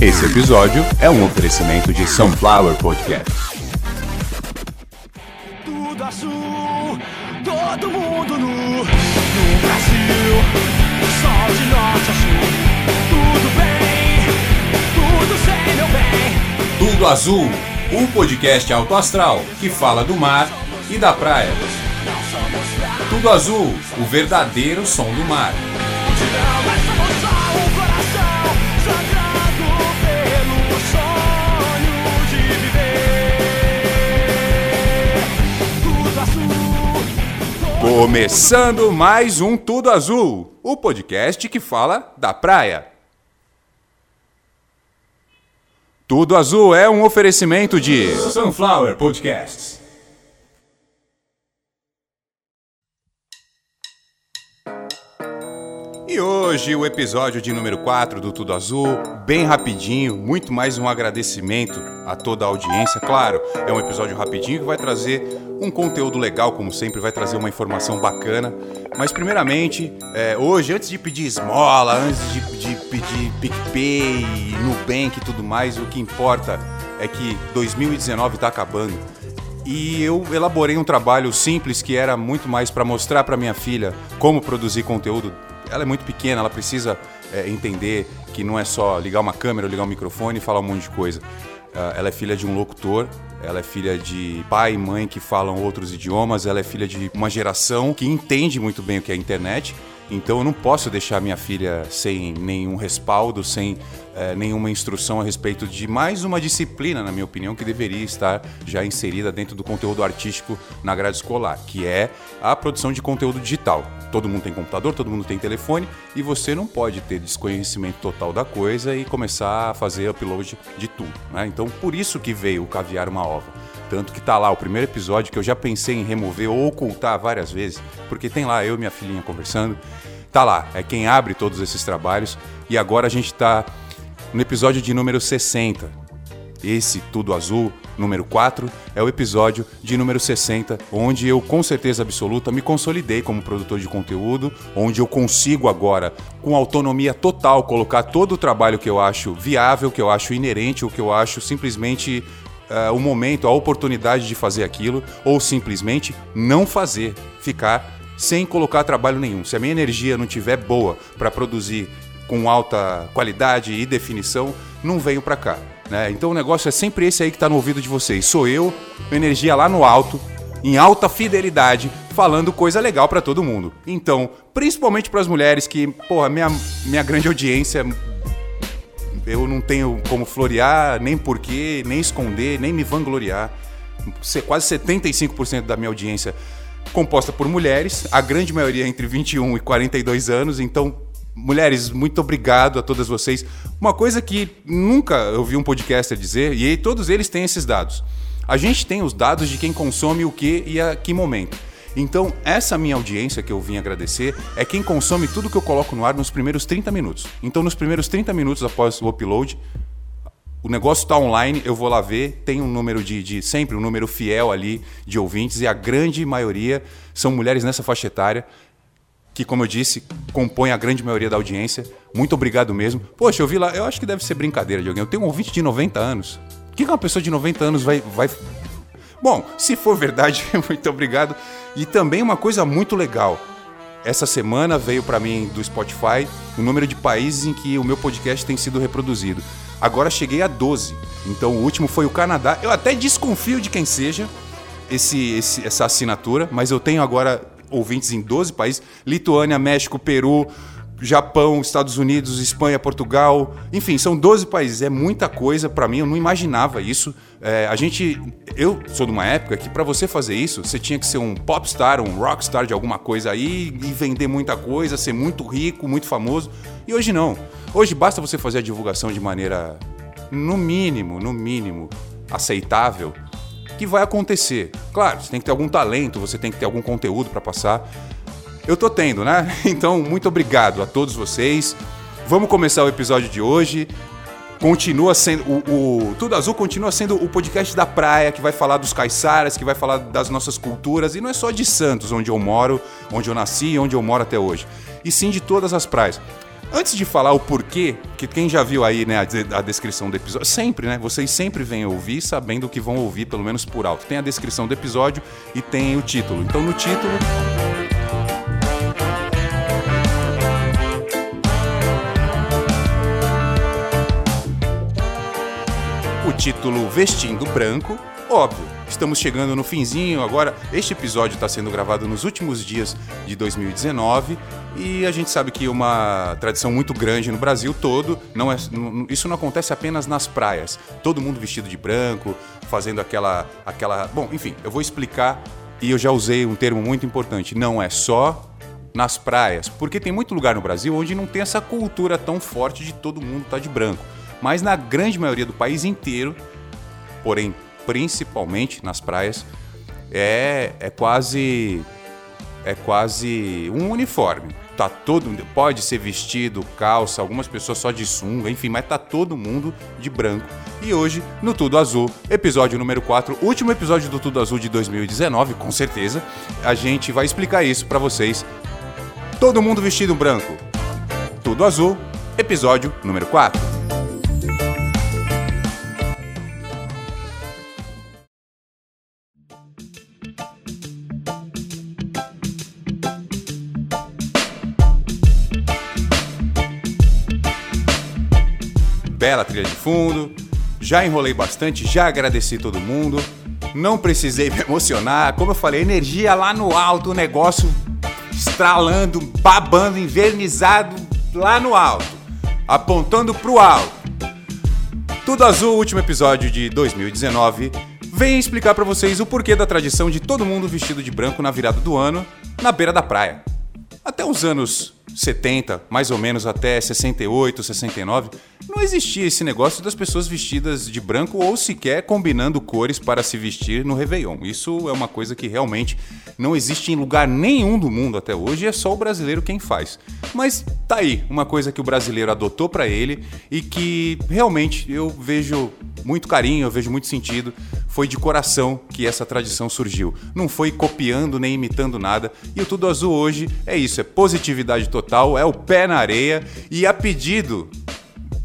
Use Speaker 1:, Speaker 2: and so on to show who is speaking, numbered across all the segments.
Speaker 1: Esse episódio é um oferecimento de Sunflower Podcast.
Speaker 2: Tudo azul, todo mundo nu. No Brasil, sol de norte a sul. Tudo bem, tudo sem meu bem.
Speaker 1: Tudo Azul, um podcast alto astral que fala do mar e da praia. Tudo Azul, o verdadeiro som do mar. Começando mais um Tudo Azul, o podcast que fala da praia. Tudo Azul é um oferecimento de Sunflower Podcasts. E hoje o episódio de número 4 do Tudo Azul, bem rapidinho, muito mais um agradecimento a toda a audiência. Claro, é um episódio rapidinho que vai trazer um conteúdo legal, como sempre, vai trazer uma informação bacana. Mas primeiramente, é, hoje, antes de pedir esmola, antes de, de pedir PicPay, Nubank e tudo mais, o que importa é que 2019 está acabando. E eu elaborei um trabalho simples que era muito mais para mostrar para minha filha como produzir conteúdo. Ela é muito pequena, ela precisa é, entender que não é só ligar uma câmera, ligar um microfone e falar um monte de coisa. Ah, ela é filha de um locutor, ela é filha de pai e mãe que falam outros idiomas, ela é filha de uma geração que entende muito bem o que é a internet. Então eu não posso deixar minha filha sem nenhum respaldo, sem eh, nenhuma instrução a respeito de mais uma disciplina, na minha opinião, que deveria estar já inserida dentro do conteúdo artístico na grade escolar, que é a produção de conteúdo digital. Todo mundo tem computador, todo mundo tem telefone e você não pode ter desconhecimento total da coisa e começar a fazer upload de tudo. Né? Então por isso que veio o Caviar uma Ova. Tanto que tá lá o primeiro episódio que eu já pensei em remover ou ocultar várias vezes, porque tem lá eu e minha filhinha conversando. Tá lá, é quem abre todos esses trabalhos. E agora a gente tá no episódio de número 60. Esse Tudo Azul, número 4, é o episódio de número 60, onde eu, com certeza absoluta, me consolidei como produtor de conteúdo, onde eu consigo agora, com autonomia total, colocar todo o trabalho que eu acho viável, que eu acho inerente, ou que eu acho simplesmente uh, o momento, a oportunidade de fazer aquilo, ou simplesmente não fazer, ficar sem colocar trabalho nenhum. Se a minha energia não tiver boa para produzir com alta qualidade e definição, não venho para cá. Né? Então o negócio é sempre esse aí que está no ouvido de vocês. Sou eu, energia lá no alto, em alta fidelidade, falando coisa legal para todo mundo. Então, principalmente para as mulheres que, porra, minha, minha grande audiência eu não tenho como florear, nem porquê, nem esconder, nem me vangloriar. Quase 75% da minha audiência composta por mulheres, a grande maioria entre 21 e 42 anos, então mulheres, muito obrigado a todas vocês. Uma coisa que nunca eu vi um podcaster dizer, e todos eles têm esses dados. A gente tem os dados de quem consome o que e a que momento. Então, essa minha audiência que eu vim agradecer é quem consome tudo que eu coloco no ar nos primeiros 30 minutos. Então, nos primeiros 30 minutos após o upload, o negócio está online, eu vou lá ver, tem um número de, de, sempre um número fiel ali de ouvintes e a grande maioria são mulheres nessa faixa etária que, como eu disse, compõem a grande maioria da audiência. Muito obrigado mesmo. Poxa, eu vi lá, eu acho que deve ser brincadeira de alguém. Eu tenho um ouvinte de 90 anos. O que uma pessoa de 90 anos vai, vai Bom, se for verdade, muito obrigado. E também uma coisa muito legal. Essa semana veio para mim do Spotify o número de países em que o meu podcast tem sido reproduzido. Agora cheguei a 12. Então o último foi o Canadá. Eu até desconfio de quem seja esse, esse, essa assinatura, mas eu tenho agora ouvintes em 12 países: Lituânia, México, Peru, Japão, Estados Unidos, Espanha, Portugal, enfim, são 12 países. É muita coisa para mim, eu não imaginava isso. É, a gente, eu sou de uma época que para você fazer isso, você tinha que ser um popstar, um rockstar de alguma coisa aí e vender muita coisa, ser muito rico, muito famoso. E hoje não. Hoje basta você fazer a divulgação de maneira, no mínimo, no mínimo, aceitável, que vai acontecer. Claro, você tem que ter algum talento, você tem que ter algum conteúdo para passar. Eu tô tendo, né? Então, muito obrigado a todos vocês. Vamos começar o episódio de hoje. Continua sendo. O, o, Tudo Azul continua sendo o podcast da praia, que vai falar dos caiçaras, que vai falar das nossas culturas. E não é só de Santos, onde eu moro, onde eu nasci onde eu moro até hoje. E sim de todas as praias. Antes de falar o porquê, que quem já viu aí né, a, a descrição do episódio, sempre, né? Vocês sempre vêm ouvir sabendo que vão ouvir, pelo menos por alto. Tem a descrição do episódio e tem o título. Então no título. Título Vestindo Branco, óbvio Estamos chegando no finzinho agora. Este episódio está sendo gravado nos últimos dias de 2019 e a gente sabe que uma tradição muito grande no Brasil todo. Não é, isso não acontece apenas nas praias. Todo mundo vestido de branco, fazendo aquela, aquela. Bom, enfim, eu vou explicar e eu já usei um termo muito importante. Não é só nas praias, porque tem muito lugar no Brasil onde não tem essa cultura tão forte de todo mundo estar tá de branco. Mas na grande maioria do país inteiro, porém principalmente nas praias, é, é quase é quase um uniforme. Tá todo pode ser vestido, calça, algumas pessoas só de sunga, enfim, mas tá todo mundo de branco. E hoje, no Tudo Azul, episódio número 4, último episódio do Tudo Azul de 2019, com certeza, a gente vai explicar isso para vocês. Todo mundo vestido branco. Tudo Azul, episódio número 4. Bela trilha de fundo. Já enrolei bastante, já agradeci todo mundo. Não precisei me emocionar. Como eu falei, energia lá no alto, o negócio estralando, babando, invernizado lá no alto, apontando pro alto. Tudo Azul, último episódio de 2019, vem explicar para vocês o porquê da tradição de todo mundo vestido de branco na virada do ano, na beira da praia. Até os anos 70, mais ou menos até 68, 69, não existia esse negócio das pessoas vestidas de branco ou sequer combinando cores para se vestir no Réveillon. Isso é uma coisa que realmente não existe em lugar nenhum do mundo até hoje é só o brasileiro quem faz. Mas tá aí, uma coisa que o brasileiro adotou para ele e que realmente eu vejo muito carinho, eu vejo muito sentido. Foi de coração que essa tradição surgiu. Não foi copiando nem imitando nada. E o Tudo Azul hoje é isso, é positividade total, é o pé na areia e a pedido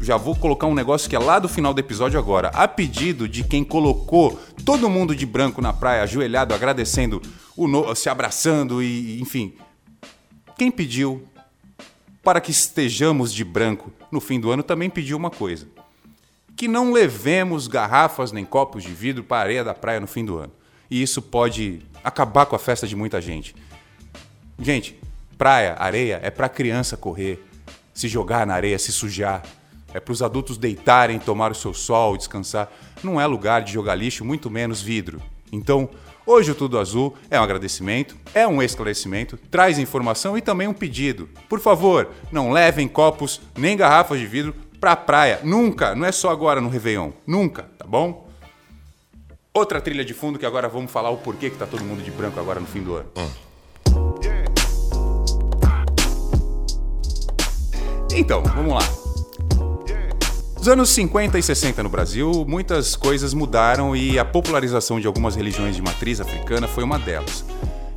Speaker 1: já vou colocar um negócio que é lá do final do episódio agora. A pedido de quem colocou todo mundo de branco na praia, ajoelhado, agradecendo, no... se abraçando e, enfim. Quem pediu para que estejamos de branco no fim do ano também pediu uma coisa: que não levemos garrafas nem copos de vidro para a areia da praia no fim do ano. E isso pode acabar com a festa de muita gente. Gente, praia, areia é para criança correr, se jogar na areia, se sujar é para os adultos deitarem, tomar o seu sol, descansar. Não é lugar de jogar lixo, muito menos vidro. Então, hoje o Tudo Azul é um agradecimento, é um esclarecimento, traz informação e também um pedido. Por favor, não levem copos nem garrafas de vidro para a praia. Nunca, não é só agora no Réveillon. Nunca, tá bom? Outra trilha de fundo que agora vamos falar o porquê que tá todo mundo de branco agora no fim do ano. Então, vamos lá. Nos anos 50 e 60 no Brasil, muitas coisas mudaram e a popularização de algumas religiões de matriz africana foi uma delas.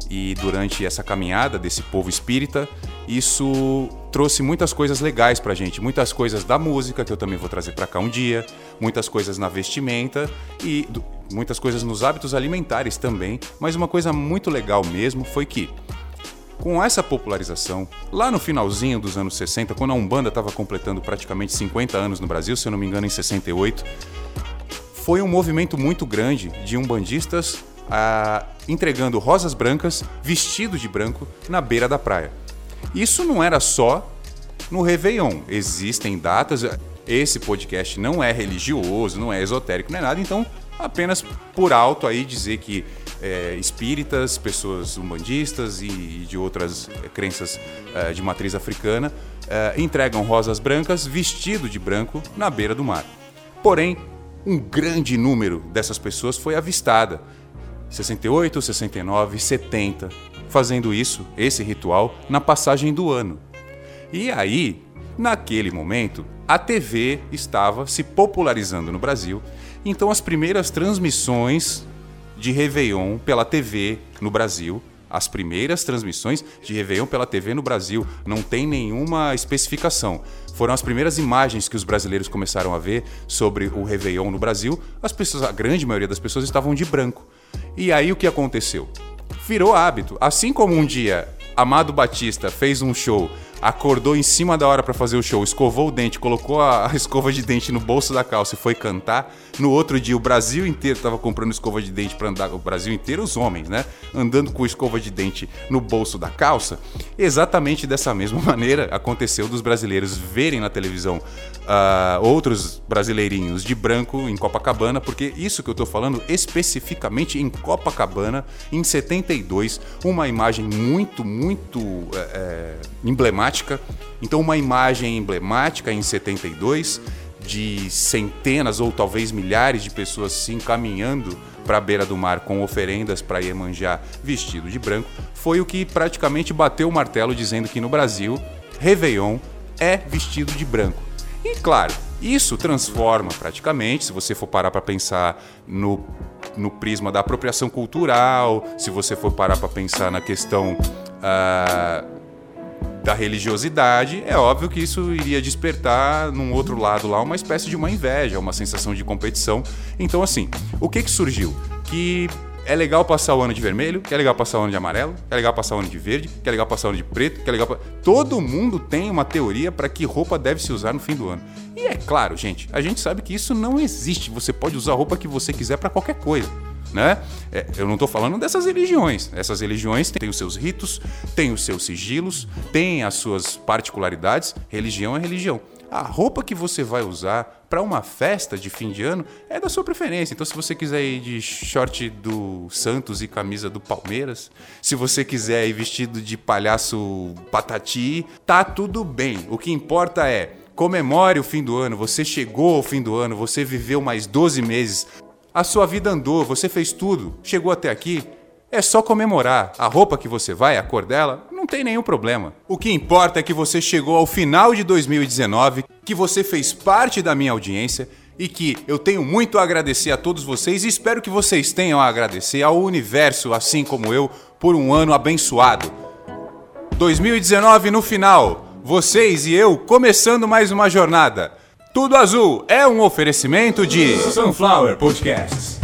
Speaker 1: E durante essa caminhada desse povo espírita, isso trouxe muitas coisas legais pra gente, muitas coisas da música que eu também vou trazer para cá um dia, muitas coisas na vestimenta e muitas coisas nos hábitos alimentares também, mas uma coisa muito legal mesmo foi que com essa popularização, lá no finalzinho dos anos 60, quando a Umbanda estava completando praticamente 50 anos no Brasil, se eu não me engano, em 68, foi um movimento muito grande de umbandistas ah, entregando rosas brancas, vestido de branco, na beira da praia. Isso não era só no Réveillon. Existem datas. Esse podcast não é religioso, não é esotérico, não é nada, então apenas por alto aí dizer que é, espíritas, pessoas umbandistas e, de outras é, crenças é, de matriz africana é, entregam rosas brancas vestido de branco na beira do mar. Porém, um grande número dessas pessoas foi avistada. 68, 69, 70, fazendo isso, esse ritual, na passagem do ano. E aí, naquele momento, a TV estava se popularizando no Brasil, então as primeiras transmissões de Réveillon pela TV no Brasil As primeiras transmissões de Réveillon pela TV no Brasil. Não tem nenhuma especificação. Foram as primeiras imagens que os brasileiros começaram a ver sobre o Réveillon no Brasil. As pessoas, a grande maioria das pessoas estavam de branco. E aí o que aconteceu? Virou hábito. Assim como um dia Amado Batista fez um show acordou em cima da hora para fazer o show, escovou o dente, colocou a, a, escova de dente no bolso da calça e foi cantar. No outro dia, o Brasil inteiro tava comprando escova de dente para andar. O Brasil inteiro, os homens, né? Andando com escova de dente no bolso da calça. Exatamente dessa mesma maneira aconteceu dos brasileiros verem na televisão uh, outros brasileirinhos de branco em Copacabana, porque isso que eu tô falando especificamente em Copacabana, em 72, uma imagem muito, muito é, emblemática. Então, uma imagem emblemática em 72 de centenas ou talvez milhares de pessoas se encaminhando para a beira do mar com oferendas para Iemanjá vestido de branco, foi o que praticamente bateu o martelo dizendo que no Brasil, Réveillon é vestido de branco. E claro, isso transforma praticamente, se você for parar para pensar no, no prisma da apropriação cultural, se você for parar para pensar na questão uh, da religiosidade, é óbvio que isso iria despertar num outro lado lá uma espécie de uma inveja, uma sensação de competição. Então, assim, o que que surgiu? Que é legal passar o ano de vermelho, que é legal passar o ano de amarelo, que é legal passar o ano de verde, que é legal passar o ano de preto, que é legal. Todo mundo tem uma teoria para que roupa deve se usar no fim do ano. E é claro, gente, a gente sabe que isso não existe. Você pode usar a roupa que você quiser para qualquer coisa. Né? É, eu não estou falando dessas religiões. Essas religiões têm os seus ritos, têm os seus sigilos, têm as suas particularidades. Religião é religião. A roupa que você vai usar para uma festa de fim de ano é da sua preferência. Então, se você quiser ir de short do Santos e camisa do Palmeiras, se você quiser ir vestido de palhaço patati, tá tudo bem. O que importa é comemore o fim do ano. Você chegou ao fim do ano, você viveu mais 12 meses. A sua vida andou, você fez tudo, chegou até aqui. É só comemorar. A roupa que você vai, a cor dela, não tem nenhum problema. O que importa é que você chegou ao final de 2019, que você fez parte da minha audiência e que eu tenho muito a agradecer a todos vocês e espero que vocês tenham a agradecer ao universo, assim como eu, por um ano abençoado. 2019 no final, vocês e eu começando mais uma jornada. Tudo Azul é um oferecimento de
Speaker 2: Sunflower Podcasts.